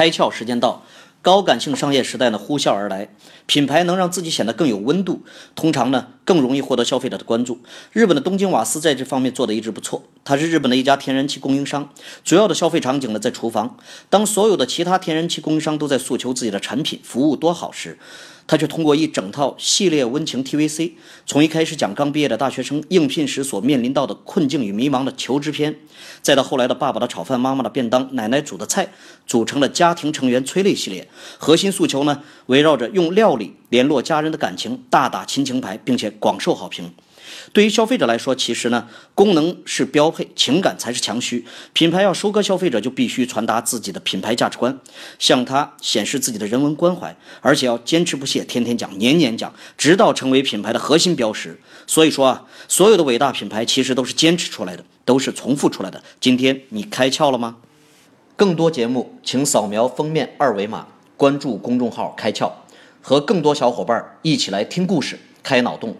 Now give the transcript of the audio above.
开窍时间到。高感性商业时代呢呼啸而来，品牌能让自己显得更有温度，通常呢更容易获得消费者的关注。日本的东京瓦斯在这方面做得一直不错，它是日本的一家天然气供应商，主要的消费场景呢在厨房。当所有的其他天然气供应商都在诉求自己的产品服务多好时，他却通过一整套系列温情 TVC，从一开始讲刚毕业的大学生应聘时所面临到的困境与迷茫的求职篇，再到后来的爸爸的炒饭、妈妈的便当、奶奶煮的菜，组成了家庭成员催泪系列。核心诉求呢，围绕着用料理联络家人的感情，大打亲情牌，并且广受好评。对于消费者来说，其实呢，功能是标配，情感才是强需。品牌要收割消费者，就必须传达自己的品牌价值观，向他显示自己的人文关怀，而且要坚持不懈，天天讲，年年讲，直到成为品牌的核心标识。所以说啊，所有的伟大品牌其实都是坚持出来的，都是重复出来的。今天你开窍了吗？更多节目，请扫描封面二维码，关注公众号“开窍”，和更多小伙伴一起来听故事，开脑洞。